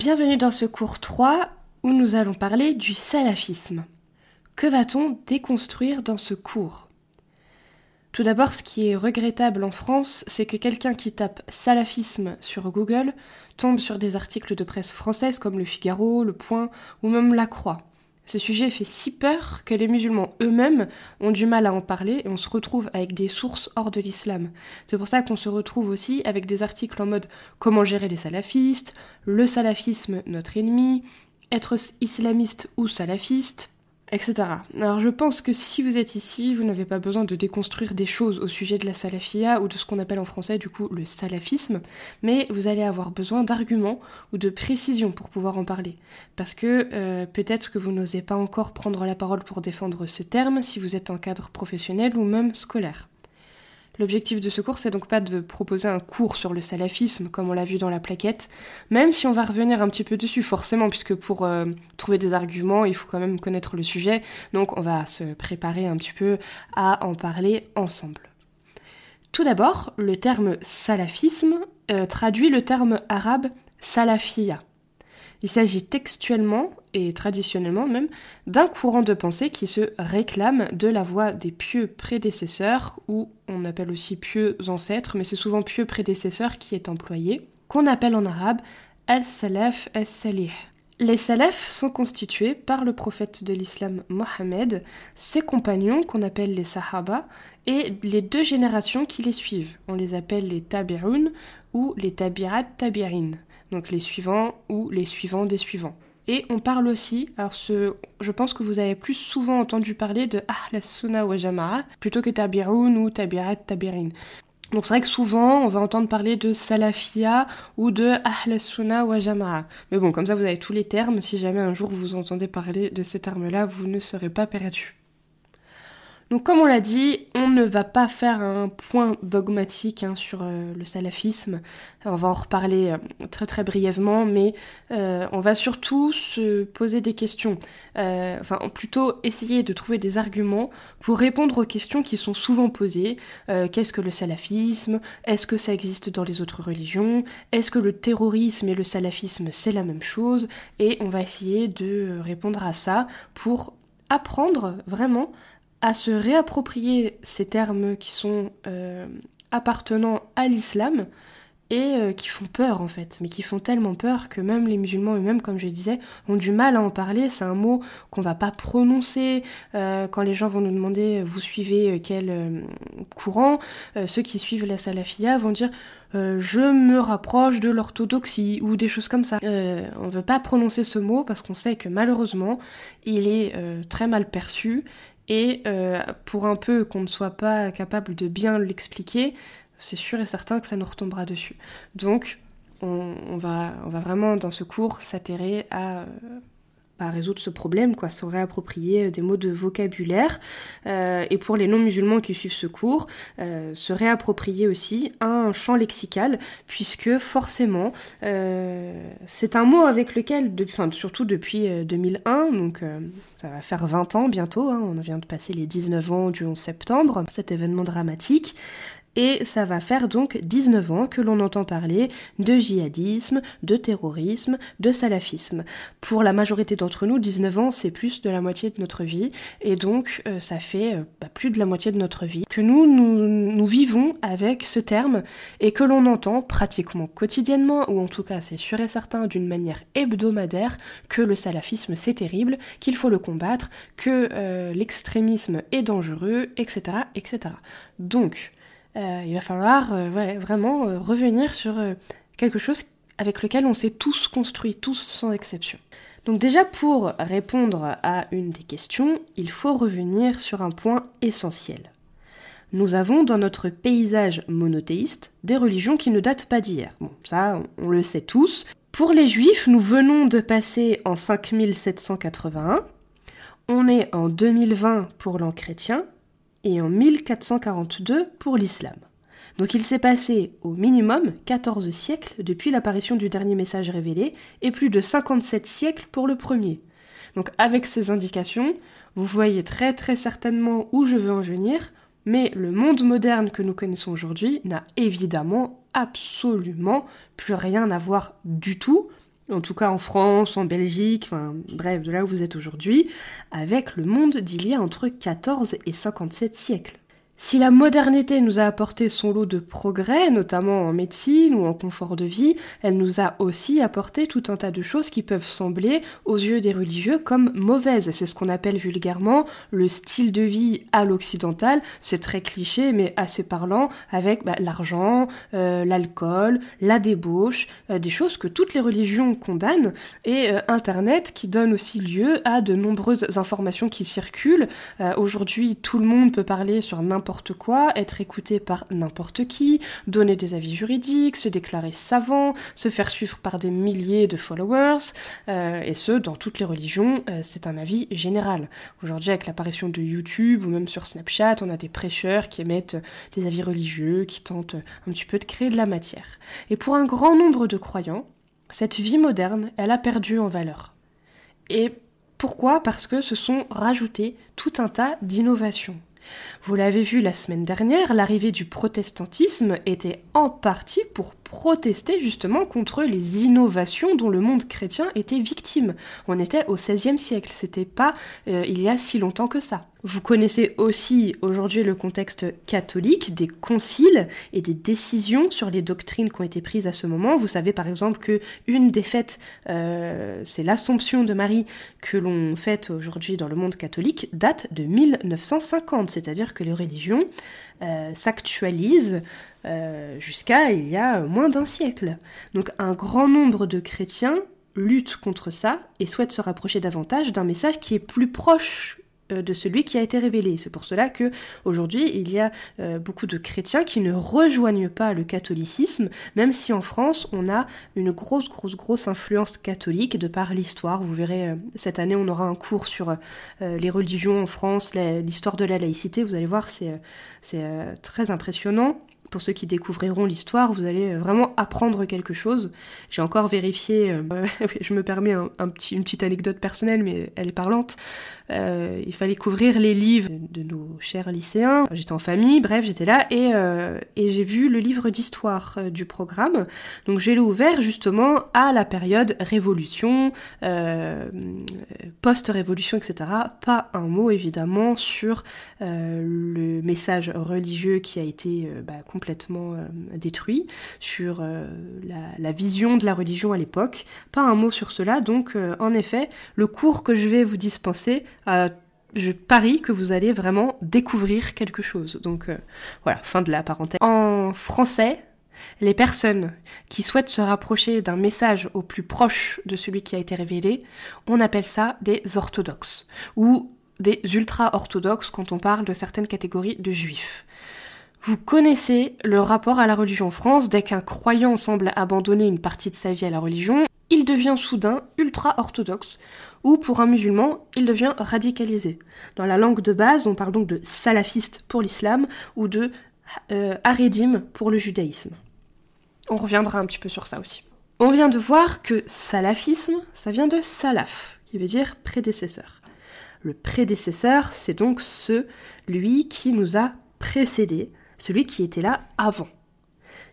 Bienvenue dans ce cours 3 où nous allons parler du salafisme. Que va-t-on déconstruire dans ce cours? Tout d'abord, ce qui est regrettable en France, c'est que quelqu'un qui tape salafisme sur Google tombe sur des articles de presse française comme Le Figaro, Le Point ou même La Croix. Ce sujet fait si peur que les musulmans eux-mêmes ont du mal à en parler et on se retrouve avec des sources hors de l'islam. C'est pour ça qu'on se retrouve aussi avec des articles en mode comment gérer les salafistes, le salafisme notre ennemi, être islamiste ou salafiste, etc. Alors je pense que si vous êtes ici, vous n'avez pas besoin de déconstruire des choses au sujet de la salafia ou de ce qu'on appelle en français du coup le salafisme, mais vous allez avoir besoin d'arguments ou de précisions pour pouvoir en parler. Parce que euh, peut-être que vous n'osez pas encore prendre la parole pour défendre ce terme si vous êtes en cadre professionnel ou même scolaire. L'objectif de ce cours, c'est donc pas de proposer un cours sur le salafisme, comme on l'a vu dans la plaquette, même si on va revenir un petit peu dessus, forcément, puisque pour euh, trouver des arguments, il faut quand même connaître le sujet, donc on va se préparer un petit peu à en parler ensemble. Tout d'abord, le terme salafisme euh, traduit le terme arabe salafia. Il s'agit textuellement et traditionnellement même d'un courant de pensée qui se réclame de la voix des pieux prédécesseurs, ou on appelle aussi pieux ancêtres, mais c'est souvent pieux prédécesseurs qui est employé, qu'on appelle en arabe al-salaf al-salih. Les salafs sont constitués par le prophète de l'islam Mohammed, ses compagnons qu'on appelle les sahaba, et les deux générations qui les suivent. On les appelle les tabi'un ou les tabi'at tabi'in donc les suivants ou les suivants des suivants. Et on parle aussi, alors ce, je pense que vous avez plus souvent entendu parler de Ahl Sunnah wa Jama'a plutôt que Tabi'un ou Tabi'at Tabi'in. Donc c'est vrai que souvent on va entendre parler de Salafia ou de Ahl Sunnah wa Jama'a. Mais bon, comme ça vous avez tous les termes, si jamais un jour vous entendez parler de ces termes-là, vous ne serez pas perdu. Donc comme on l'a dit, on ne va pas faire un point dogmatique hein, sur euh, le salafisme. On va en reparler euh, très très brièvement, mais euh, on va surtout se poser des questions. enfin, plutôt essayer de trouver des arguments pour répondre aux questions qui sont souvent posées. Qu'est-ce que le salafisme? Est-ce que ça existe dans les autres religions? Est-ce que le terrorisme et le salafisme c'est la même chose? Et on va essayer de répondre à ça pour apprendre vraiment à se réapproprier ces termes qui sont euh, appartenant à l'islam et euh, qui font peur en fait, mais qui font tellement peur que même les musulmans eux-mêmes, comme je disais, ont du mal à en parler. C'est un mot qu'on va pas prononcer euh, quand les gens vont nous demander vous suivez quel courant. ceux qui suivent la salafia vont dire je me rapproche de l'orthodoxie ou des choses comme ça. on ne veut pas prononcer ce mot parce qu'on sait que malheureusement il est très mal perçu et euh, pour un peu qu'on ne soit pas capable de bien l'expliquer, c'est sûr et certain que ça nous retombera dessus. Donc, on, va, on va vraiment dans ce cours s'atterrer à, résoudre ce problème, quoi, se réapproprier euh, des mots de vocabulaire, euh, et pour les non-musulmans qui suivent ce cours, euh, se réapproprier aussi un champ lexical, puisque forcément, c'est un mot avec lequel, surtout depuis 2001, donc ça va faire 20 ans bientôt, hein, on vient de passer les 19 ans du 11 septembre, cet événement dramatique, et ça va faire donc 19 ans que l'on entend parler de djihadisme, de terrorisme, de salafisme. Pour la majorité d'entre nous, 19 ans, c'est plus de la moitié de notre vie. Et donc, euh, ça fait euh, bah, plus de la moitié de notre vie que nous, nous, vivons avec ce terme et que l'on entend pratiquement quotidiennement, ou en tout cas c'est sûr et certain d'une manière hebdomadaire, que le salafisme c'est terrible, qu'il faut le combattre, que euh, l'extrémisme est dangereux, etc. etc. Donc, euh, il va falloir euh, vraiment euh, revenir sur quelque chose avec lequel on s'est tous construits, tous sans exception. Donc déjà pour répondre à une des questions, il faut revenir sur un point essentiel. Nous avons dans notre paysage monothéiste des religions qui ne datent pas d'hier. Bon, ça, on le sait tous. Pour les juifs, nous venons de passer en 5781. On est en 2020 pour l'an chrétien et en 1442 pour l'islam. Donc il s'est passé au minimum 14 siècles depuis l'apparition du dernier message révélé et plus de 57 siècles pour le premier. Donc avec ces indications, vous voyez très très certainement où je veux en venir, mais le monde moderne que nous connaissons aujourd'hui n'a évidemment absolument plus rien à voir du tout en tout cas en France, en Belgique, enfin bref, de là où vous êtes aujourd'hui, avec le monde d'il y a entre 14 et 57 siècles. Si la modernité nous a apporté son lot de progrès, notamment en médecine ou en confort de vie, elle nous a aussi apporté tout un tas de choses qui peuvent sembler, aux yeux des religieux, comme mauvaises. C'est ce qu'on appelle vulgairement le style de vie à l'occidental. C'est très cliché, mais assez parlant, avec bah, l'argent, euh, l'alcool, la débauche, euh, des choses que toutes les religions condamnent, et euh, Internet qui donne aussi lieu à de nombreuses informations qui circulent. Aujourd'hui, tout le monde peut parler sur n'importe quoi, être écouté par n'importe qui, donner des avis juridiques, se déclarer savant, se faire suivre par des milliers de followers, euh, et ce, dans toutes les religions, euh, c'est un avis général. Aujourd'hui, avec l'apparition de YouTube ou même sur Snapchat, on a des prêcheurs qui émettent des avis religieux, qui tentent un petit peu de créer de la matière. Et pour un grand nombre de croyants, cette vie moderne, elle a perdu en valeur. Et pourquoi? Parce que se sont rajoutés tout un tas d'innovations. Vous l'avez vu la semaine dernière, l'arrivée du protestantisme était en partie pour protester justement contre les innovations dont le monde chrétien était victime. On était au XVIe siècle, c'était pas euh, il y a si longtemps que ça. Vous connaissez aussi aujourd'hui le contexte catholique, des conciles et des décisions sur les doctrines qui ont été prises à ce moment. Vous savez par exemple que une des fêtes, euh, c'est l'Assomption de Marie que l'on fête aujourd'hui dans le monde catholique, date de 1950, c'est-à-dire que les religions euh, s'actualisent euh, jusqu'à il y a moins d'un siècle. Donc un grand nombre de chrétiens luttent contre ça et souhaitent se rapprocher davantage d'un message qui est plus proche de celui qui a été révélé. C'est pour cela que aujourd'hui il y a euh, beaucoup de chrétiens qui ne rejoignent pas le catholicisme, même si en France on a une grosse grosse grosse influence catholique de par l'histoire. Vous verrez cette année on aura un cours sur les religions en France, l'histoire de la laïcité. Vous allez voir c'est très impressionnant. Pour ceux qui découvriront l'histoire, vous allez vraiment apprendre quelque chose. J'ai encore vérifié, euh, je me permets petit, une petite anecdote personnelle, mais elle est parlante. Euh, il fallait couvrir les livres de nos chers lycéens. J'étais en famille, bref, j'étais là et, euh, j'ai vu le livre d'histoire euh, du programme. Donc j'ai ouvert justement à la période révolution, post-révolution, etc. Pas un mot évidemment sur le message religieux qui a été bah, détruit, sur la, la, vision de la religion à l'époque. Pas un mot sur cela. Donc en effet, le cours que je vais vous dispenser euh, je parie que vous allez vraiment découvrir quelque chose. Donc euh, voilà, fin de la parenthèse. En français, les personnes qui souhaitent se rapprocher d'un message au plus proche de celui qui a été révélé, on appelle ça des orthodoxes ou des ultra-orthodoxes quand on parle de certaines catégories de juifs. Vous connaissez le rapport à la religion en France, dès qu'un croyant semble abandonner une partie de sa vie à la religion, il devient soudain ultra-orthodoxe, ou pour un musulman, il devient radicalisé. Dans la langue de base, on parle donc de salafiste pour l'islam ou de euh, pour le judaïsme. On reviendra un petit peu sur ça aussi. On vient de voir que salafisme, ça vient de salaf, qui veut dire prédécesseur. Le prédécesseur, c'est donc celui qui nous a précédés, celui qui était là avant.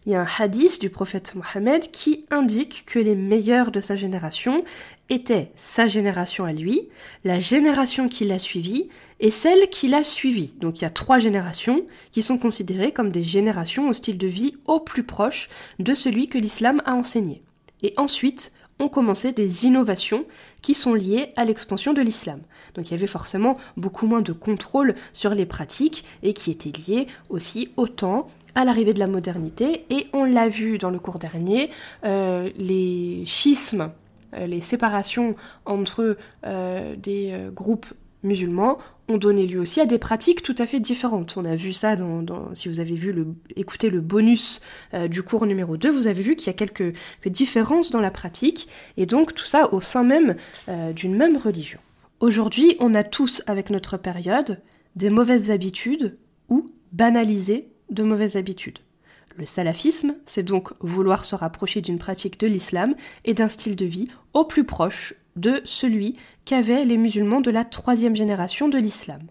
Il y a un hadith du prophète Mohammed qui indique que les meilleurs de sa génération étaient sa génération à lui, la génération qui l'a suivi et celle qui l'a suivi. Donc il y a trois générations qui sont considérées comme des générations au style de vie au plus proche de celui que l'islam a enseigné. Et ensuite, ont commencé des innovations qui sont liées à l'expansion de l'islam. Donc il y avait forcément beaucoup moins de contrôle sur les pratiques et qui étaient liées aussi au temps, à l'arrivée de la modernité. Et on l'a vu dans le cours dernier, euh, les schismes, euh, les séparations entre euh, des groupes musulmans ont donné lieu aussi à des pratiques tout à fait différentes. On a vu ça dans, si vous avez vu le, écouté le bonus euh, du cours numéro 2, vous avez vu qu'il y a quelques, différences dans la pratique, et donc tout ça au sein même euh, d'une même religion. Aujourd'hui, on a tous, avec notre période, des mauvaises habitudes ou banalisé de mauvaises habitudes. Le salafisme, c'est donc vouloir se rapprocher d'une pratique de l'islam et d'un style de vie au plus proche de celui qu'avaient les musulmans de la troisième génération de l'islam,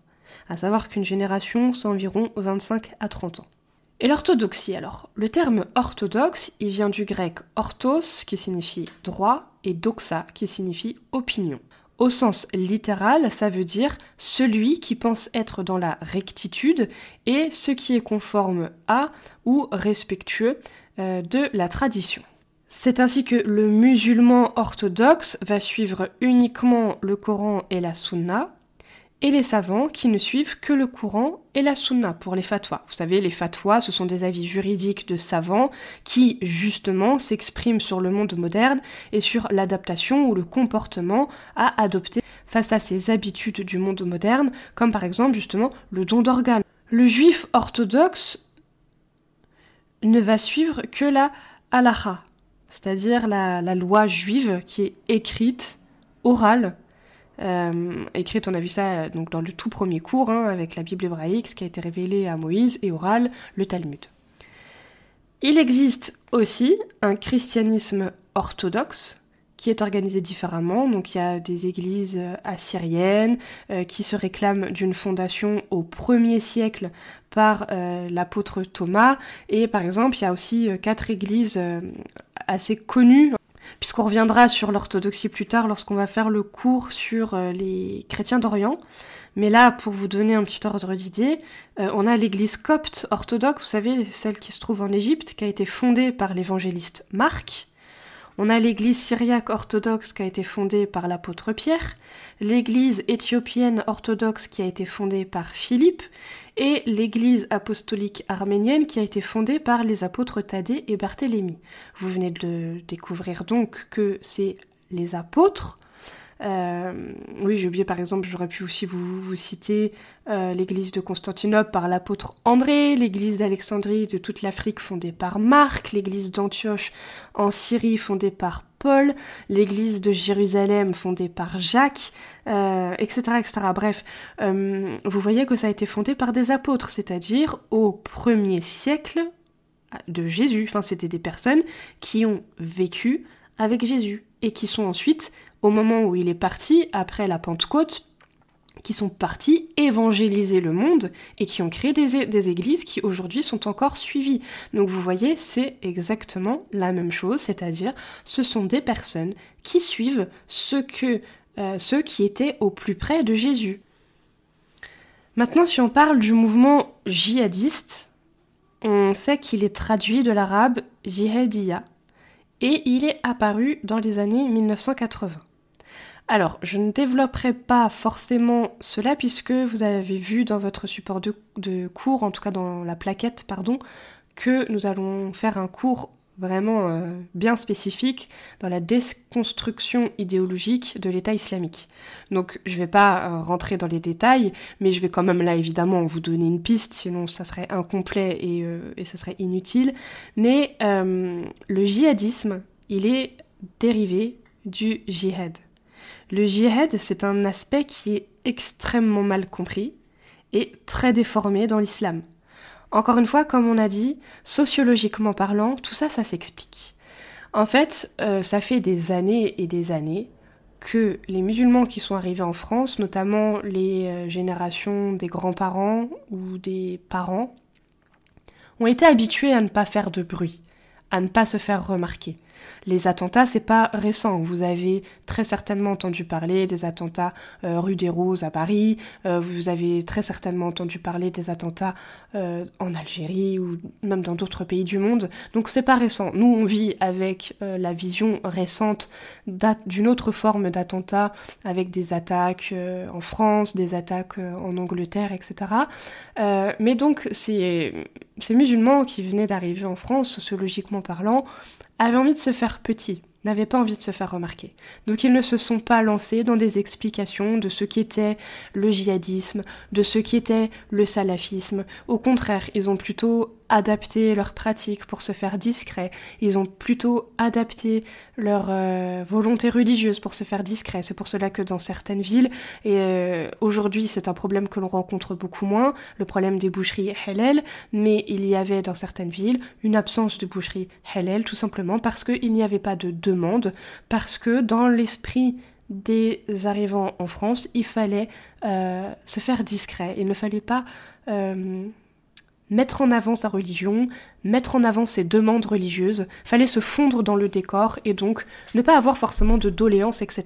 à savoir qu'une génération, c'est environ 25 à 30 ans. Et l'orthodoxie alors? Le terme orthodoxe, il vient du grec orthos, qui signifie droit, et doxa qui signifie opinion. Au sens littéral, ça veut dire celui qui pense être dans la rectitude et ce qui est conforme à ou respectueux euh, de la tradition. C'est ainsi que le musulman orthodoxe va suivre uniquement le Coran et la Sunna, et les savants qui ne suivent que le Coran et la Sunna pour les fatwas. Vous savez, les fatwas, ce sont des avis juridiques de savants qui, justement, s'expriment sur le monde moderne et sur l'adaptation ou le comportement à adopter face à ces habitudes du monde moderne, comme par exemple, justement, le don d'organes. Le juif orthodoxe ne va suivre que la halacha, c'est-à-dire la, loi juive qui est écrite, orale, euh, écrite, on a vu ça euh, donc dans le tout premier cours, hein, avec la Bible hébraïque, ce qui a été révélé à Moïse, et oral, le Talmud. Il existe aussi un christianisme orthodoxe qui est organisé différemment. Donc il y a des églises euh, assyriennes qui se réclament d'une fondation au premier siècle par l'apôtre Thomas. Et par exemple, il y a aussi quatre églises assez connues puisqu'on reviendra sur l'orthodoxie plus tard lorsqu'on va faire le cours sur euh, les chrétiens d'Orient. Mais là, pour vous donner un petit ordre d'idée, euh, on a l'église copte orthodoxe, vous savez, celle qui se trouve en Égypte, qui a été fondée par l'évangéliste Marc. On a l'église syriaque orthodoxe qui a été fondée par l'apôtre Pierre, l'église éthiopienne orthodoxe qui a été fondée par Philippe, et l'église apostolique arménienne qui a été fondée par les apôtres Thaddée et Barthélemy. Vous venez de découvrir donc que c'est les apôtres euh, oui, j'ai oublié par exemple, j'aurais pu aussi vous, citer euh, l'église de Constantinople par l'apôtre André, l'église d'Alexandrie de toute l'Afrique fondée par Marc, l'église d'Antioche en Syrie fondée par Paul, l'église de Jérusalem fondée par Jacques, euh, etc., etc. Bref, vous voyez que ça a été fondé par des apôtres, c'est-à-dire au premier siècle de Jésus. Enfin, c'était des personnes qui ont vécu avec Jésus et qui sont ensuite au moment où il est parti, après la Pentecôte, qui sont partis évangéliser le monde et qui ont créé des, églises qui aujourd'hui sont encore suivies. Donc vous voyez, c'est exactement la même chose, c'est-à-dire ce sont des personnes qui suivent ce que, euh, ceux qui étaient au plus près de Jésus. Maintenant, si on parle du mouvement djihadiste, on sait qu'il est traduit de l'arabe jihadiya et il est apparu dans les années 1980. Alors, je ne développerai pas forcément cela puisque vous avez vu dans votre support de, cours, en tout cas dans la plaquette, pardon, que nous allons faire un cours vraiment euh, bien spécifique dans la déconstruction idéologique de l'État islamique. Donc je ne vais pas euh, rentrer dans les détails, mais je vais quand même là évidemment vous donner une piste, sinon ça serait incomplet et, euh, ça serait inutile. Mais le djihadisme, il est dérivé du jihad. Le djihad, c'est un aspect qui est extrêmement mal compris et très déformé dans l'islam. Encore une fois, comme on a dit, sociologiquement parlant, tout ça, ça s'explique. En fait, euh, ça fait des années et des années que les musulmans qui sont arrivés en France, notamment les euh, générations des grands-parents ou des parents, ont été habitués à ne pas faire de bruit, à ne pas se faire remarquer. Les attentats, c'est pas récent. Vous avez très certainement entendu parler des attentats euh, rue des Roses à Paris. Euh, vous avez très certainement entendu parler des attentats euh, en Algérie ou même dans d'autres pays du monde. Donc c'est pas récent. Nous, on vit avec la vision récente d'une autre forme d'attentat, avec des attaques en France, des attaques en Angleterre, etc. mais donc ces musulmans qui venaient d'arriver en France, sociologiquement parlant, avaient envie de se faire petit, n'avaient pas envie de se faire remarquer. Donc ils ne se sont pas lancés dans des explications de ce qu'était le djihadisme, de ce qu'était le salafisme. Au contraire, ils ont plutôt adapté leurs pratiques pour se faire discret. Ils ont plutôt adapté leur euh, volonté religieuse pour se faire discret. C'est pour cela que dans certaines villes, et euh, aujourd'hui c'est un problème que l'on rencontre beaucoup moins, le problème des boucheries halal, mais il y avait dans certaines villes une absence de boucherie halal tout simplement parce qu'il n'y avait pas de demande, parce que dans l'esprit des arrivants en France, il fallait euh, se faire discret. Il ne fallait pas mettre en avant sa religion, mettre en avant ses demandes religieuses, fallait se fondre dans le décor et donc ne pas avoir forcément de doléances, etc.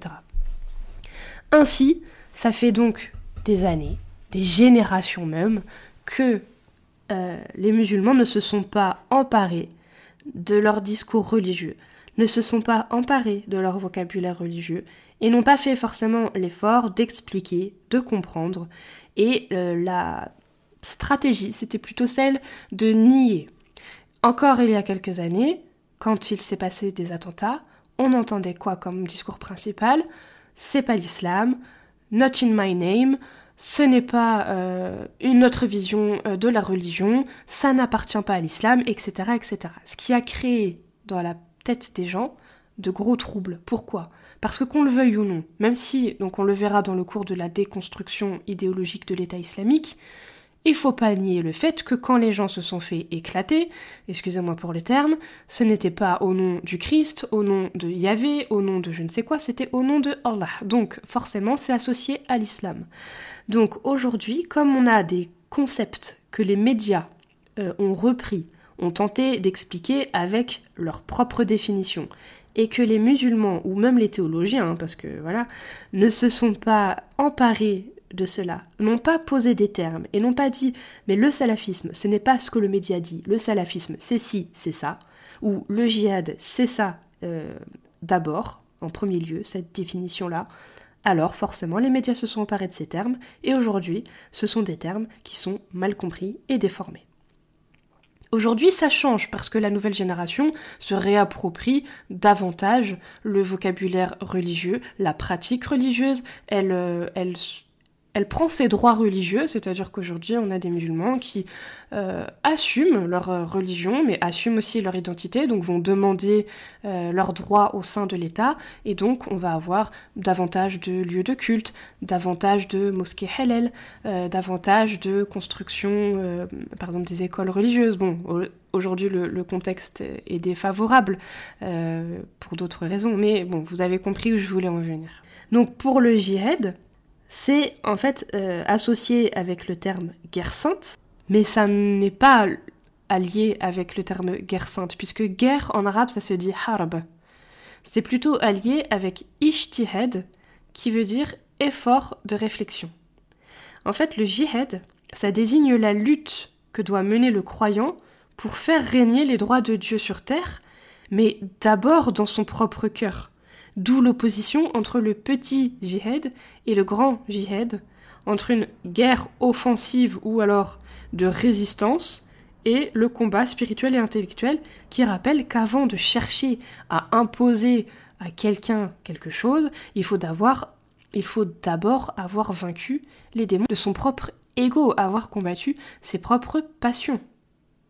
Ainsi, ça fait donc des années, des générations même, que euh, les musulmans ne se sont pas emparés de leur discours religieux, ne se sont pas emparés de leur vocabulaire religieux et n'ont pas fait forcément l'effort d'expliquer, de comprendre. Et euh, la stratégie, c'était plutôt celle de nier. Encore il y a quelques années, quand il s'est passé des attentats, on entendait quoi comme discours principal? C'est pas l'islam, not in my name, ce n'est pas euh, une autre vision euh, de la religion, ça n'appartient pas à l'islam, etc., etc. Ce qui a créé dans la tête des gens de gros troubles. Pourquoi? Parce que qu'on le veuille ou non, même si, donc on le verra dans le cours de la déconstruction idéologique de l'État islamique, il faut pas nier le fait que quand les gens se sont fait éclater, excusez-moi pour le terme, ce n'était pas au nom du Christ, au nom de Yahvé, au nom de je ne sais quoi, c'était au nom de Allah. Donc forcément c'est associé à l'islam. Donc aujourd'hui, comme on a des concepts que les médias euh, ont repris, ont tenté d'expliquer avec leur propre définition, et que les musulmans, ou même les théologiens, hein, parce que voilà, ne se sont pas emparés de cela, n'ont pas posé des termes et n'ont pas dit mais le salafisme, ce n'est pas ce que le média dit, le salafisme, c'est ci, c'est ça, ou le djihad, c'est ça euh, d'abord, en premier lieu, cette définition-là, alors forcément les médias se sont emparés de ces termes, et aujourd'hui, ce sont des termes qui sont mal compris et déformés. Aujourd'hui, ça change parce que la nouvelle génération se réapproprie davantage le vocabulaire religieux, la pratique religieuse, elle, euh, elle elle prend ses droits religieux, c'est-à-dire qu'aujourd'hui on a des musulmans qui euh, assument leur euh, religion, mais assument aussi leur identité, donc vont demander euh, leurs droits au sein de l'État, et donc on va avoir davantage de lieux de culte, davantage de mosquées halal, davantage de construction, par exemple des écoles religieuses. Bon, aujourd'hui le, le, contexte est défavorable pour d'autres raisons, mais bon, vous avez compris où je voulais en venir. Donc pour le djihad, c'est en fait euh, associé avec le terme guerre sainte, mais ça n'est pas allié avec le terme guerre sainte, puisque guerre en arabe ça se dit harb. C'est plutôt allié avec ishtihad, qui veut dire effort de réflexion. En fait, le jihad, ça désigne la lutte que doit mener le croyant pour faire régner les droits de Dieu sur terre, mais d'abord dans son propre cœur. D'où l'opposition entre le petit jihad et le grand jihad, entre une guerre offensive ou alors de résistance et le combat spirituel et intellectuel qui rappelle qu'avant de chercher à imposer à quelqu'un quelque chose, il faut d'abord avoir vaincu les démons de son propre ego, avoir combattu ses propres passions.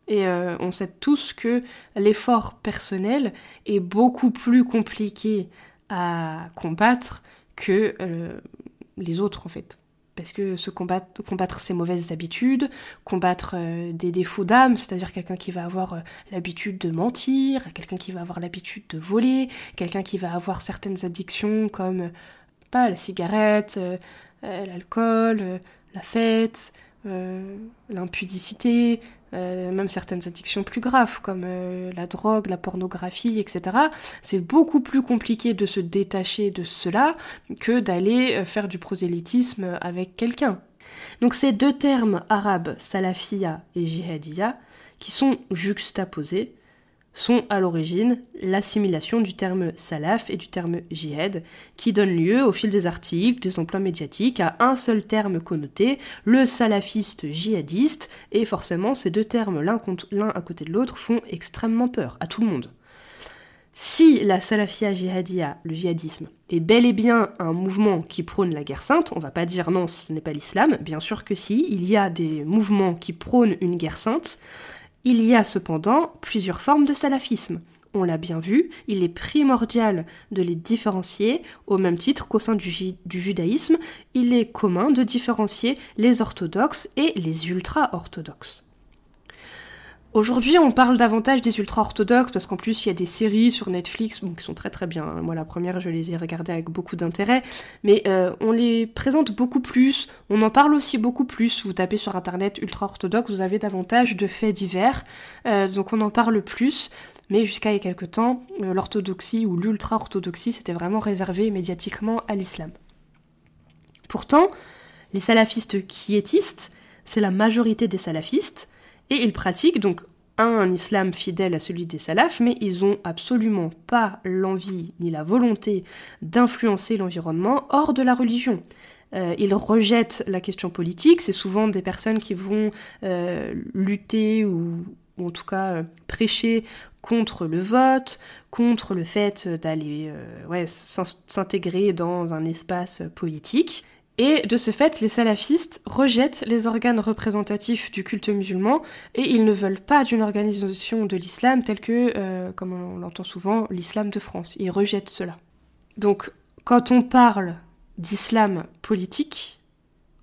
Et euh, on sait tous que l'effort personnel est beaucoup plus compliqué à combattre que euh, les autres en fait. Parce que se combattre, combattre ses mauvaises habitudes, combattre euh, des défauts d'âme, c'est-à-dire quelqu'un qui va avoir euh, l'habitude de mentir, quelqu'un qui va avoir l'habitude de voler, quelqu'un qui va avoir certaines addictions comme pas la cigarette, l'alcool, la fête, l'impudicité, euh, même certaines addictions plus graves comme euh, la drogue, la pornographie, etc. C'est beaucoup plus compliqué de se détacher de cela que d'aller euh, faire du prosélytisme avec quelqu'un. Donc ces deux termes arabes, salafia et jihadiya, qui sont juxtaposés, sont à l'origine l'assimilation du terme salaf et du terme jihad, qui donne lieu au fil des articles, des emplois médiatiques, à un seul terme connoté, le salafiste djihadiste, et forcément ces deux termes l'un à côté de l'autre font extrêmement peur à tout le monde. Si la salafia jihadiya, le djihadisme, est bel et bien un mouvement qui prône la guerre sainte, on va pas dire non, ce n'est pas l'islam, bien sûr que si, il y a des mouvements qui prônent une guerre sainte, il y a cependant plusieurs formes de salafisme. On l'a bien vu, il est primordial de les différencier au même titre qu'au sein du, judaïsme, il est commun de différencier les orthodoxes et les ultra-orthodoxes. Aujourd'hui, on parle davantage des ultra-orthodoxes parce qu'en plus, il y a des séries sur Netflix qui sont très très bien. Moi, la première, je les ai regardées avec beaucoup d'intérêt, mais euh, on les présente beaucoup plus, on en parle aussi beaucoup plus. Vous tapez sur internet ultra-orthodoxe, vous avez davantage de faits divers, euh, donc on en parle plus. Mais jusqu'à il y a quelques temps, euh, l'orthodoxie ou l'ultra-orthodoxie, c'était vraiment réservé médiatiquement à l'islam. Pourtant, les salafistes quiétistes, c'est la majorité des salafistes, et ils pratiquent donc un, islam fidèle à celui des salafs, mais ils ont absolument pas l'envie ni la volonté d'influencer l'environnement hors de la religion. Euh, ils rejettent la question politique, c'est souvent des personnes qui vont euh, lutter ou, en tout cas euh, prêcher contre le vote, contre le fait d'aller s'intégrer dans un espace politique. Et de ce fait, les salafistes rejettent les organes représentatifs du culte musulman et ils ne veulent pas d'une organisation de l'islam telle que, euh, comme on l'entend souvent, l'islam de France. Ils rejettent cela. Donc, quand on parle d'islam politique,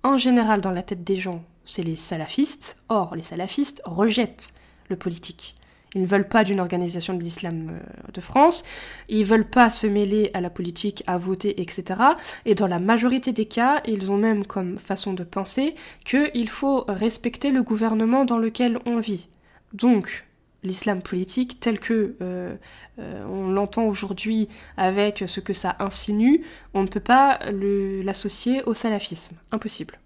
en général dans la tête des gens, c'est les salafistes. Or, les salafistes rejettent le politique. Ils ne veulent pas d'une organisation de l'islam euh, de France, ils veulent pas se mêler à la politique, à voter, etc. Et dans la majorité des cas, ils ont même comme façon de penser qu'il faut respecter le gouvernement dans lequel on vit. Donc, l'islam politique tel que euh, euh, on l'entend aujourd'hui avec ce que ça insinue, on ne peut pas l'associer au salafisme. Impossible.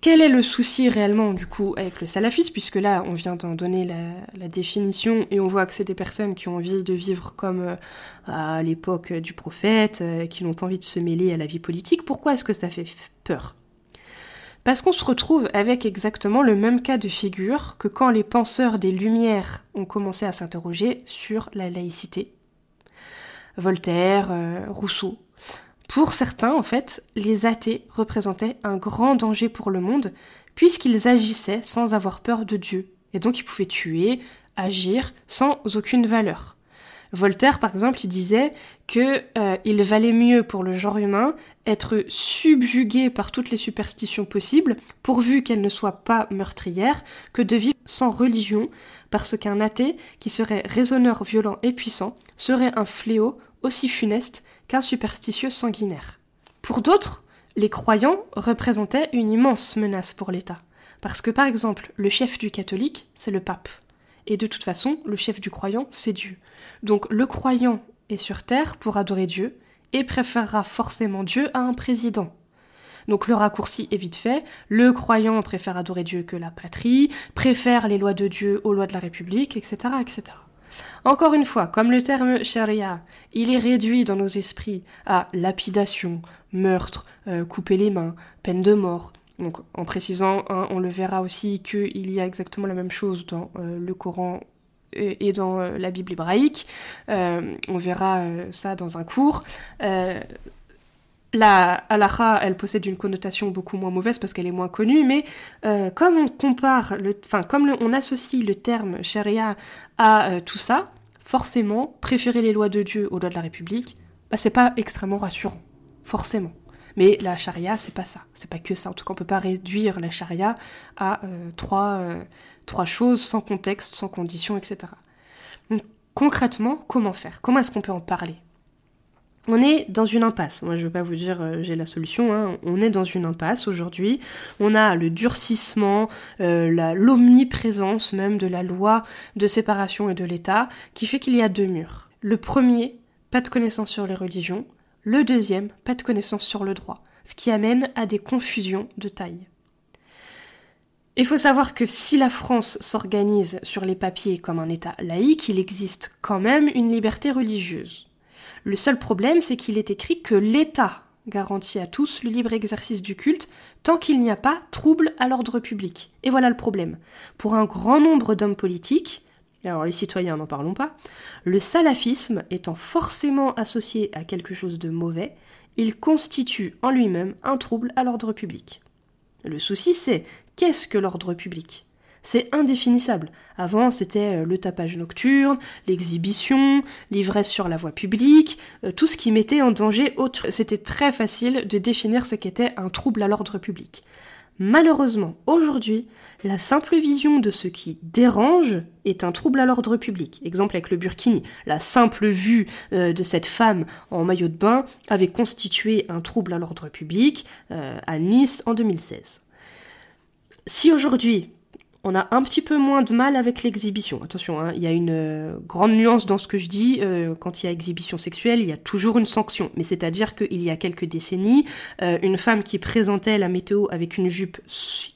Quel est le souci réellement du coup avec le salafisme Puisque là, on vient d'en donner la, définition et on voit que c'est des personnes qui ont envie de vivre comme euh, à l'époque du prophète, euh, qui n'ont pas envie de se mêler à la vie politique. Pourquoi est-ce que ça fait peur? Parce qu'on se retrouve avec exactement le même cas de figure que quand les penseurs des Lumières ont commencé à s'interroger sur la laïcité. Voltaire, euh, Rousseau, pour certains, en fait, les athées représentaient un grand danger pour le monde, puisqu'ils agissaient sans avoir peur de Dieu, et donc ils pouvaient tuer, agir sans aucune valeur. Voltaire, par exemple, disait que euh, il valait mieux pour le genre humain être subjugué par toutes les superstitions possibles, pourvu qu'elles ne soient pas meurtrières, que de vivre sans religion, parce qu'un athée qui serait raisonneur violent et puissant serait un fléau aussi funeste qu'un superstitieux sanguinaire. Pour d'autres, les croyants représentaient une immense menace pour l'État, parce que par exemple, le chef du catholique, c'est le pape, et de toute façon, le chef du croyant, c'est Dieu. Donc le croyant est sur terre pour adorer Dieu, et préférera forcément Dieu à un président. Donc le raccourci est vite fait, le croyant préfère adorer Dieu que la patrie, préfère les lois de Dieu aux lois de la République, etc. etc. Encore une fois, comme le terme sharia, il est réduit dans nos esprits à lapidation, meurtre, euh, couper les mains, peine de mort. Donc, en précisant, hein, on le verra aussi qu'il y a exactement la même chose dans euh, le Coran et dans euh, la Bible hébraïque. on verra ça dans un cours. La halakha, elle possède une connotation beaucoup moins mauvaise parce qu'elle est moins connue, mais euh, comme on compare, enfin comme on associe le terme charia à euh, tout ça, forcément, préférer les lois de Dieu aux lois de la République, bah, c'est pas extrêmement rassurant, forcément. Mais la charia, c'est pas ça, c'est pas que ça. En tout cas, on peut pas réduire la charia à euh, trois, trois choses sans contexte, sans condition, etc. Donc, concrètement, comment faire? Comment est-ce qu'on peut en parler? On est dans une impasse. Moi, je ne vais pas vous dire euh, j'ai la solution. Hein. On est dans une impasse aujourd'hui. On a le durcissement, euh, l'omniprésence même de la loi de séparation et de l'État, qui fait qu'il y a deux murs. Le premier, pas de connaissance sur les religions. Le deuxième, pas de connaissance sur le droit. Ce qui amène à des confusions de taille. Il faut savoir que si la France s'organise sur les papiers comme un État laïque, il existe quand même une liberté religieuse. Le seul problème, c'est qu'il est écrit que l'État garantit à tous le libre exercice du culte tant qu'il n'y a pas trouble à l'ordre public. Et voilà le problème. Pour un grand nombre d'hommes politiques, alors les citoyens n'en parlons pas, le salafisme étant forcément associé à quelque chose de mauvais, il constitue en lui-même un trouble à l'ordre public. Le souci c'est qu'est-ce que l'ordre public? C'est indéfinissable. Avant, c'était euh, le tapage nocturne, l'exhibition, l'ivresse sur la voie publique, euh, tout ce qui mettait en danger autre. C'était très facile de définir ce qu'était un trouble à l'ordre public. Malheureusement, aujourd'hui, la simple vision de ce qui dérange est un trouble à l'ordre public. Exemple avec le burkini. La simple vue euh, de cette femme en maillot de bain avait constitué un trouble à l'ordre public à Nice en 2016. Si aujourd'hui, on a un petit peu moins de mal avec l'exhibition. Attention, hein, il y a une euh, grande nuance dans ce que je dis. Euh, quand il y a exhibition sexuelle, il y a toujours une sanction. Mais c'est-à-dire qu'il y a quelques décennies, euh, une femme qui présentait la météo avec une jupe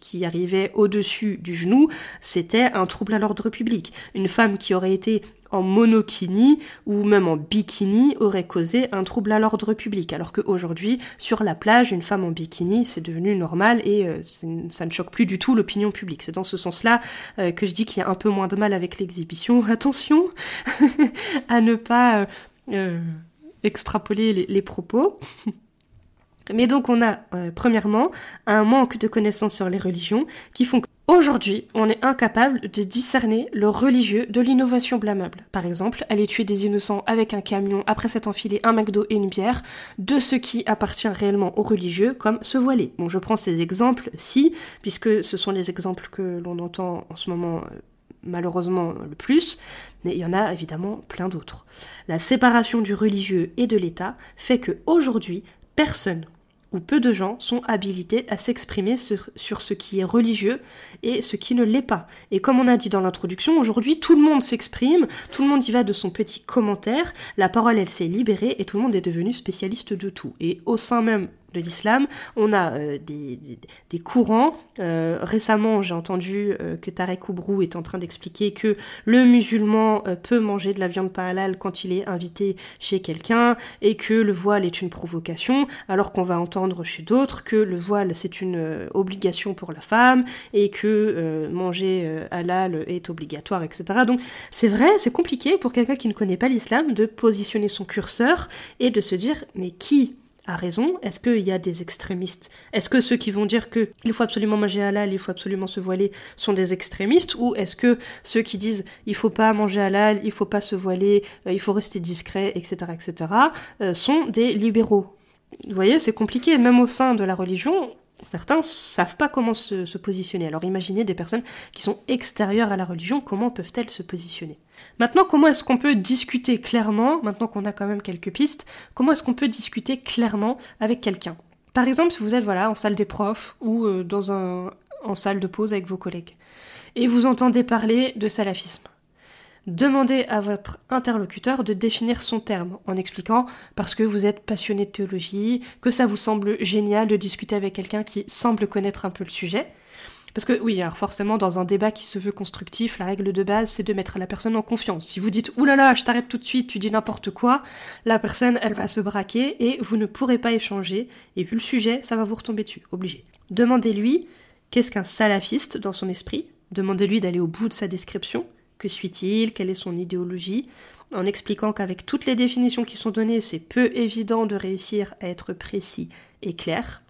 qui arrivait au-dessus du genou, c'était un trouble à l'ordre public. Une femme qui aurait été en monokini ou même en bikini aurait causé un trouble à l'ordre public. Alors qu'aujourd'hui, sur la plage, une femme en bikini, c'est devenu normal et euh, ça ne choque plus du tout l'opinion publique. C'est dans ce sens-là euh, que je dis qu'il y a un peu moins de mal avec l'exhibition. Attention à ne pas euh, extrapoler les propos. Mais donc on a, premièrement, un manque de connaissances sur les religions qui font qu'aujourd'hui, on est incapable de discerner le religieux de l'innovation blâmable. Par exemple, aller tuer des innocents avec un camion après s'être enfilé un McDo et une bière, de ce qui appartient réellement aux religieux, comme se voiler. Bon, je prends ces exemples-ci, puisque ce sont les exemples que l'on entend en ce moment euh, malheureusement le plus, mais il y en a évidemment plein d'autres. La séparation du religieux et de l'État fait que aujourd'hui, personne où peu de gens sont habilités à s'exprimer sur, ce qui est religieux et ce qui ne l'est pas. Et comme on a dit dans l'introduction, aujourd'hui tout le monde s'exprime, tout le monde y va de son petit commentaire, la parole elle s'est libérée et tout le monde est devenu spécialiste de tout. Et au sein même de l'islam. On a euh, des, courants. Euh, récemment, j'ai entendu euh, que Tarek Oubrou est en train d'expliquer que le musulman peut manger de la viande halal quand il est invité chez quelqu'un et que le voile est une provocation, alors qu'on va entendre chez d'autres que le voile c'est une obligation pour la femme et que manger halal est obligatoire, etc. Donc c'est vrai, c'est compliqué pour quelqu'un qui ne connaît pas l'islam de positionner son curseur et de se dire mais qui a raison Est-ce qu'il y a des extrémistes? Est-ce que ceux qui vont dire que il faut absolument manger halal, il faut absolument se voiler, sont des extrémistes? Ou est-ce que ceux qui disent il faut pas manger halal, il faut pas se voiler, euh, il faut rester discret, etc., etc., euh, sont des libéraux? Vous voyez, c'est compliqué. Même au sein de la religion, certains savent pas comment se, positionner. Alors imaginez des personnes qui sont extérieures à la religion, comment peuvent-elles se positionner? Maintenant, comment est-ce qu'on peut discuter clairement, maintenant qu'on a quand même quelques pistes, comment est-ce qu'on peut discuter clairement avec quelqu'un? Par exemple, si vous êtes voilà en salle des profs ou euh, dans un en salle de pause avec vos collègues et vous entendez parler de salafisme. Demandez à votre interlocuteur de définir son terme en expliquant parce que vous êtes passionné de théologie, que ça vous semble génial de discuter avec quelqu'un qui semble connaître un peu le sujet. Parce que oui, alors forcément, dans un débat qui se veut constructif, la règle de base, c'est de mettre la personne en confiance. Si vous dites Ouh là là, je t'arrête tout de suite, tu dis n'importe quoi, la personne, elle va se braquer et vous ne pourrez pas échanger. Et vu le sujet, ça va vous retomber dessus, obligé. Demandez-lui qu'est-ce qu'un salafiste dans son esprit? Demandez-lui d'aller au bout de sa description. Que suit-il Quelle est son idéologie En expliquant qu'avec toutes les définitions qui sont données, c'est peu évident de réussir à être précis et clair.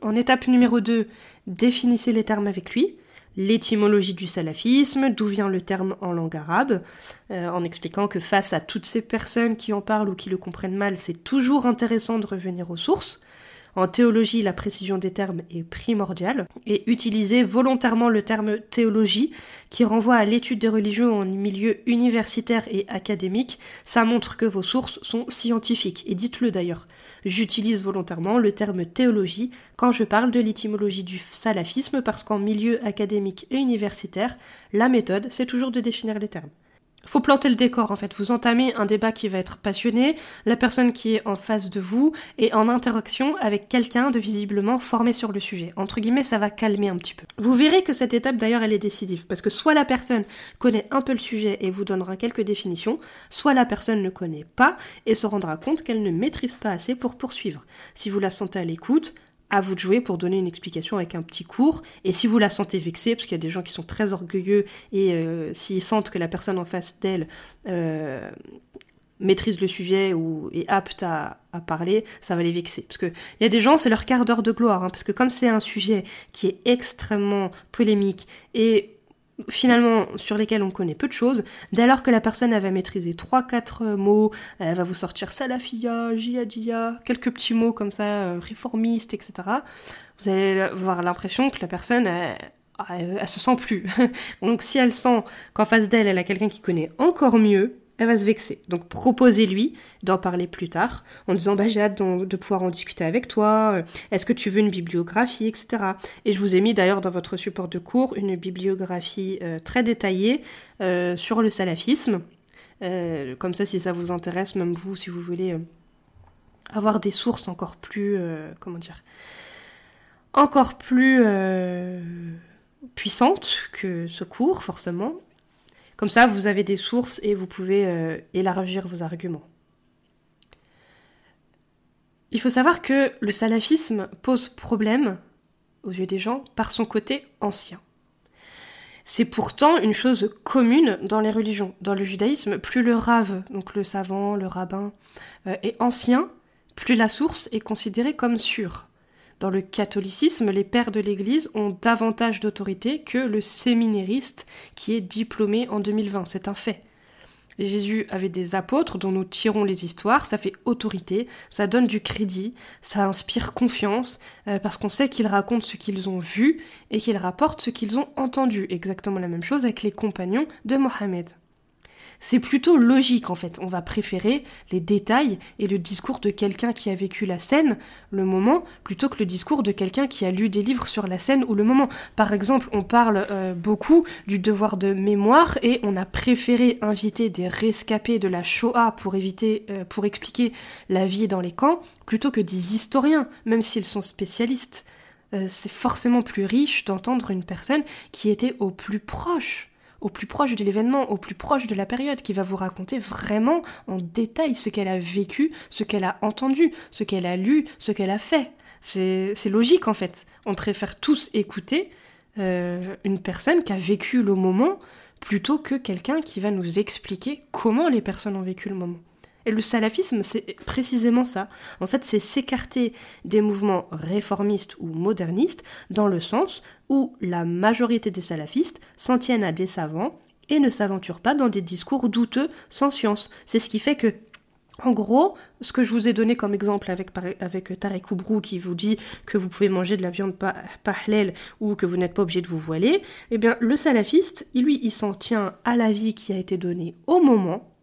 En étape numéro 2, définissez les termes avec lui. L'étymologie du salafisme, d'où vient le terme en langue arabe, euh, en expliquant que face à toutes ces personnes qui en parlent ou qui le comprennent mal, c'est toujours intéressant de revenir aux sources. En théologie, la précision des termes est primordiale et utiliser volontairement le terme théologie qui renvoie à l'étude des religions en milieu universitaire et académique, ça montre que vos sources sont scientifiques et dites-le d'ailleurs. J'utilise volontairement le terme théologie quand je parle de l'étymologie du salafisme parce qu'en milieu académique et universitaire, la méthode, c'est toujours de définir les termes faut planter le décor en fait. Vous entamez un débat qui va être passionné, la personne qui est en face de vous est en interaction avec quelqu'un de visiblement formé sur le sujet. Entre guillemets, ça va calmer un petit peu. Vous verrez que cette étape d'ailleurs elle est décisive parce que soit la personne connaît un peu le sujet et vous donnera quelques définitions, soit la personne ne connaît pas et se rendra compte qu'elle ne maîtrise pas assez pour poursuivre. Si vous la sentez à l'écoute, à vous de jouer pour donner une explication avec un petit cours. Et si vous la sentez vexée, parce qu'il y a des gens qui sont très orgueilleux et euh, s'ils sentent que la personne en face d'elle euh, maîtrise le sujet ou est apte à, parler, ça va les vexer. Parce que il y a des gens, c'est leur quart d'heure de gloire, hein, parce que comme c'est un sujet qui est extrêmement polémique et finalement sur lesquels on connaît peu de choses. Dès lors que la personne elle va maîtriser 3-4 mots, elle va vous sortir salafia, djihadiyya, quelques petits mots comme ça, euh, réformiste, etc. Vous allez avoir l'impression que la personne, elle, se sent plus. Donc si elle sent qu'en face d'elle, elle a quelqu'un qui connaît encore mieux, elle va se vexer. Donc proposez-lui d'en parler plus tard en disant bah, j'ai hâte de, pouvoir en discuter avec toi, euh, est-ce que tu veux une bibliographie, etc. Et je vous ai mis d'ailleurs dans votre support de cours une bibliographie euh, très détaillée euh, sur le salafisme. comme ça si ça vous intéresse, même vous, si vous voulez avoir des sources encore plus, comment dire, encore plus puissantes que ce cours, forcément, comme ça, vous avez des sources et vous pouvez euh, élargir vos arguments. Il faut savoir que le salafisme pose problème aux yeux des gens par son côté ancien. C'est pourtant une chose commune dans les religions. Dans le judaïsme, plus le rave, donc le savant, le rabbin, euh, est ancien, plus la source est considérée comme sûre. Dans le catholicisme, les pères de l'Église ont davantage d'autorité que le séminériste qui est diplômé en 2020. C'est un fait. Jésus avait des apôtres dont nous tirons les histoires, ça fait autorité, ça donne du crédit, ça inspire confiance, euh, parce qu'on sait qu'ils racontent ce qu'ils ont vu et qu'ils rapportent ce qu'ils ont entendu. Exactement la même chose avec les compagnons de Mohammed c'est plutôt logique en fait. On va préférer les détails et le discours de quelqu'un qui a vécu la scène, le moment, plutôt que le discours de quelqu'un qui a lu des livres sur la scène ou le moment. Par exemple, on parle euh, beaucoup du devoir de mémoire et on a préféré inviter des rescapés de la Shoah pour éviter, euh, pour expliquer la vie dans les camps, plutôt que des historiens, même s'ils sont spécialistes. Euh, c'est forcément plus riche d'entendre une personne qui était au plus proche au plus proche de l'événement, au plus proche de la période, qui va vous raconter vraiment en détail ce qu'elle a vécu, ce qu'elle a entendu, ce qu'elle a lu, ce qu'elle a fait. C'est logique en fait. On préfère tous écouter euh, une personne qui a vécu le moment plutôt que quelqu'un qui va nous expliquer comment les personnes ont vécu le moment. Et le salafisme, c'est précisément ça. En fait, c'est s'écarter des mouvements réformistes ou modernistes dans le sens où la majorité des salafistes s'en tiennent à des savants et ne s'aventurent pas dans des discours douteux sans science. C'est ce qui fait que en gros, ce que je vous ai donné comme exemple avec, avec Tarek Oubrou qui vous dit que vous pouvez manger de la viande pas ou que vous n'êtes pas obligé de vous voiler, eh bien le salafiste, lui, il s'en tient à la vie qui a été donnée au moment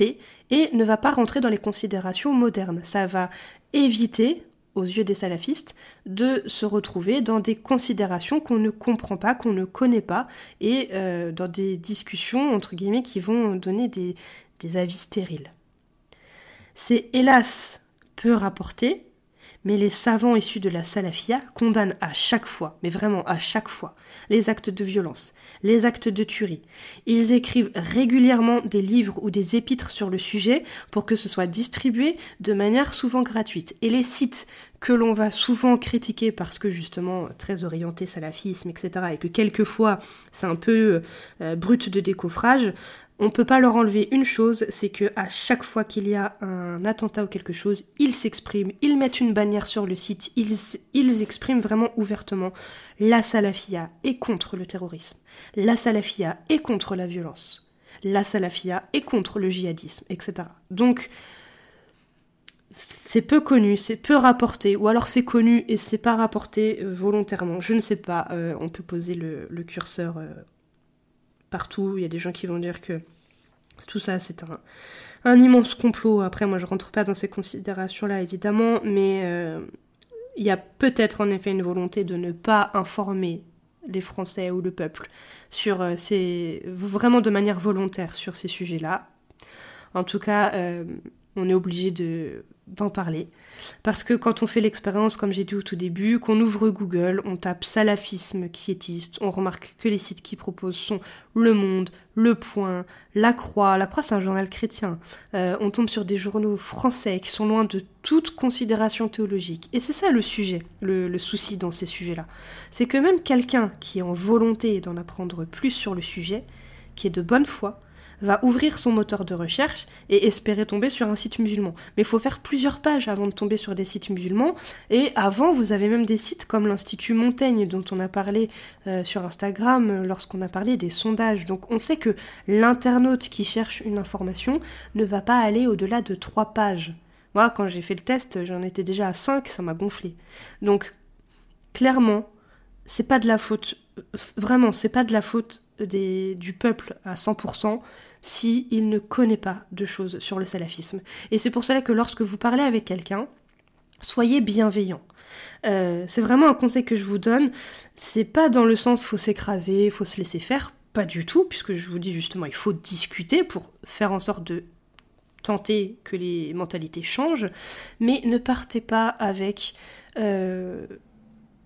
Et ne va pas rentrer dans les considérations modernes. Ça va éviter, aux yeux des salafistes, de se retrouver dans des considérations qu'on ne comprend pas, qu'on ne connaît pas, et euh, dans des discussions, entre guillemets, qui vont donner des, des avis stériles. C'est hélas peu rapporté, mais les savants issus de la salafia condamnent à chaque fois, mais vraiment à chaque fois, les actes de violence, les actes de tuerie. Ils écrivent régulièrement des livres ou des épîtres sur le sujet pour que ce soit distribué de manière souvent gratuite. Et les sites que l'on va souvent critiquer parce que justement très orienté salafisme, etc., et que quelquefois c'est un peu euh, brut de décoffrage, on peut pas leur enlever une chose, c'est que à chaque fois qu'il y a un attentat ou quelque chose, ils s'expriment, ils mettent une bannière sur le site, ils, ils expriment vraiment ouvertement la salafia est contre le terrorisme, la salafia est contre la violence, la salafia est contre le djihadisme, etc. Donc c'est peu connu, c'est peu rapporté, ou alors c'est connu et c'est pas rapporté euh, volontairement. Je ne sais pas. Euh, on peut poser le, curseur euh, partout. Il y a des gens qui vont dire que tout ça, c'est un, immense complot. Après, moi, je rentre pas dans ces considérations-là, évidemment, mais il y a peut-être en effet une volonté de ne pas informer les Français ou le peuple sur ces vraiment de manière volontaire sur ces sujets-là. En tout cas, on est obligé de d'en parler. Parce que quand on fait l'expérience, comme j'ai dit au tout début, qu'on ouvre Google, on tape salafisme quiétiste, on remarque que les sites qui proposent sont Le Monde, Le Point, La Croix. La Croix, c'est un journal chrétien. Euh, on tombe sur des journaux français qui sont loin de toute considération théologique. Et c'est ça le sujet, le, le souci dans ces sujets-là. C'est que même quelqu'un qui est en volonté d'en apprendre plus sur le sujet, qui est de bonne foi, va ouvrir son moteur de recherche et espérer tomber sur un site musulman. Mais il faut faire plusieurs pages avant de tomber sur des sites musulmans. Et avant, vous avez même des sites comme l'Institut Montaigne dont on a parlé euh, sur Instagram euh, lorsqu'on a parlé des sondages. Donc on sait que l'internaute qui cherche une information ne va pas aller au-delà de trois pages. Moi, quand j'ai fait le test, j'en étais déjà à 5, ça m'a gonflé. Donc, clairement, c'est pas de la faute, vraiment, c'est pas de la faute du peuple à 100% si ne connaît pas de choses sur le salafisme. Et c'est pour cela que lorsque vous parlez avec quelqu'un, soyez bienveillant. Euh, c'est vraiment un conseil que je vous donne. C'est pas dans le sens faut s'écraser, faut se laisser faire, pas du tout, puisque je vous dis justement il faut discuter pour faire en sorte de tenter que les mentalités changent, mais ne partez pas avec euh,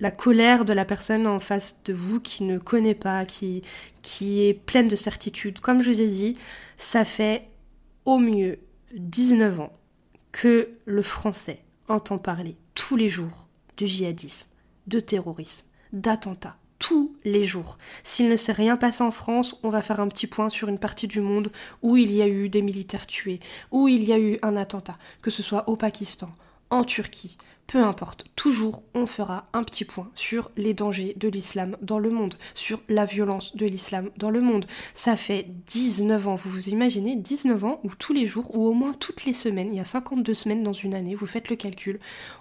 la colère de la personne en face de vous qui ne connaît pas, qui, qui est pleine de certitude. Comme je vous ai dit, ça fait au mieux 19 ans que le français entend parler tous les jours de djihadisme, de terrorisme, d'attentats, tous les jours. S'il ne s'est rien passé en France, on va faire un petit point sur une partie du monde où il y a eu des militaires tués, où il y a eu un attentat, que ce soit au Pakistan, en Turquie, peu importe, toujours on fera un petit point sur les dangers de l'islam dans le monde, sur la violence de l'islam dans le monde. Ça fait 19 ans, vous vous imaginez 19 ans où tous les jours, ou au moins toutes les semaines, il y a 52 semaines dans une année, vous faites le calcul,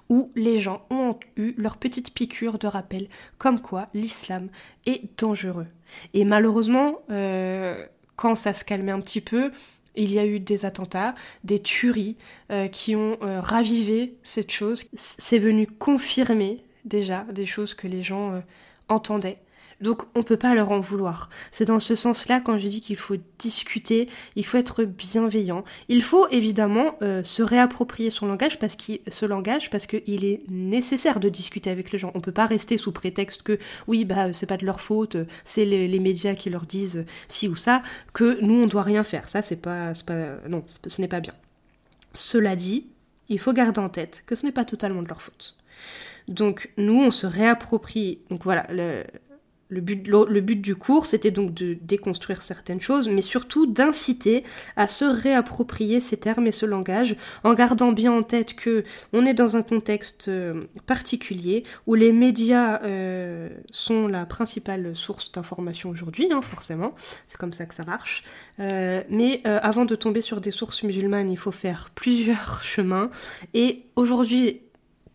où les gens ont eu leur petite piqûre de rappel, comme quoi l'islam est dangereux. Et malheureusement, euh, quand ça se calmait un petit peu, il y a eu des attentats, des tueries euh, qui ont euh, ravivé cette chose. C'est venu confirmer déjà des choses que les gens euh, entendaient. Donc on ne peut pas leur en vouloir. C'est dans ce sens-là quand je dis qu'il faut discuter, il faut être bienveillant. Il faut évidemment euh, se réapproprier son langage parce qu'il ce langage parce qu'il est nécessaire de discuter avec les gens. On peut pas rester sous prétexte que oui bah c'est pas de leur faute, c'est les, médias qui leur disent ci ou ça que nous on doit rien faire. Ça c'est pas, pas non ce n'est pas bien. Cela dit, il faut garder en tête que ce n'est pas totalement de leur faute. Donc nous, on se réapproprie. Donc voilà, le, le but, du cours, c'était donc de déconstruire certaines choses, mais surtout d'inciter à se réapproprier ces termes et ce langage, en gardant bien en tête que on est dans un contexte euh, particulier où les médias euh, sont la principale source d'information aujourd'hui, hein, forcément, c'est comme ça que ça marche. Euh, mais avant de tomber sur des sources musulmanes, il faut faire plusieurs chemins. Et aujourd'hui,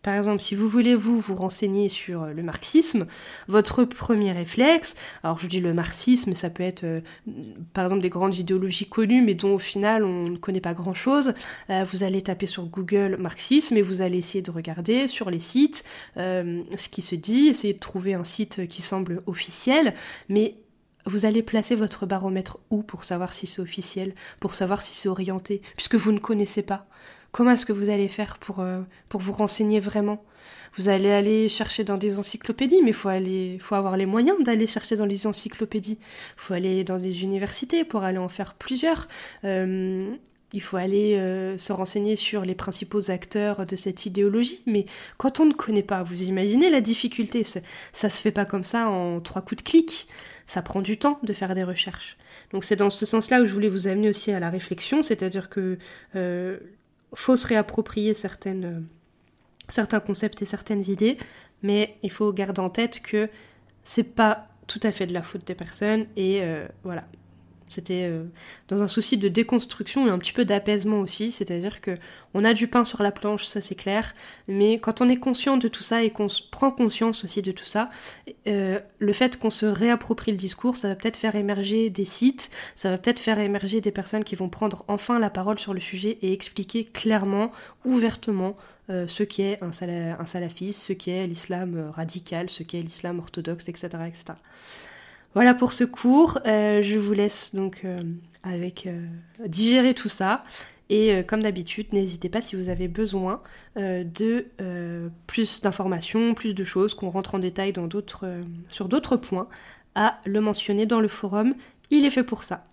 par exemple, si vous voulez vous vous renseigner sur euh, le marxisme, votre premier réflexe, alors je dis le marxisme, ça peut être euh, par exemple des grandes idéologies connues, mais dont au final on ne connaît pas grand-chose. Euh, vous allez taper sur Google marxisme et vous allez essayer de regarder sur les sites ce qui se dit, essayer de trouver un site qui semble officiel, mais vous allez placer votre baromètre où pour savoir si c'est officiel, pour savoir si c'est orienté, puisque vous ne connaissez pas. Comment est-ce que vous allez faire pour, euh, pour vous renseigner vraiment? Vous allez aller chercher dans des encyclopédies, mais il faut, aller, faut avoir les moyens d'aller chercher dans les encyclopédies. Il faut aller dans les universités pour aller en faire plusieurs. Euh, il faut aller euh, se renseigner sur les principaux acteurs de cette idéologie, mais quand on ne connaît pas, vous imaginez la difficulté, ça, ça se fait pas comme ça en trois coups de clic, ça prend du temps de faire des recherches. Donc c'est dans ce sens-là où je voulais vous amener aussi à la réflexion, c'est-à-dire que faut se réapproprier certaines, euh, certains concepts et certaines idées, mais il faut garder en tête que c'est pas tout à fait de la faute des personnes et euh, voilà, c'était euh, dans un souci de déconstruction et un petit peu d'apaisement aussi, c'est-à-dire que on a du pain sur la planche, ça c'est clair, mais quand on est conscient de tout ça et qu'on prend conscience aussi de tout ça, euh, le fait qu'on se réapproprie le discours, ça va peut-être faire émerger des sites, ça va peut-être faire émerger des personnes qui vont prendre enfin la parole sur le sujet et expliquer clairement, ouvertement, euh, ce qu'est un, salafiste, ce qu'est l'islam radical, ce qu'est l'islam orthodoxe, etc., etc. Voilà pour ce cours. Euh, je vous laisse donc euh, avec euh, digérer tout ça. Et comme d'habitude, n'hésitez pas si vous avez besoin de plus d'informations, plus de choses, qu'on rentre en détail sur d'autres points, à le mentionner dans le forum. Il est fait pour ça.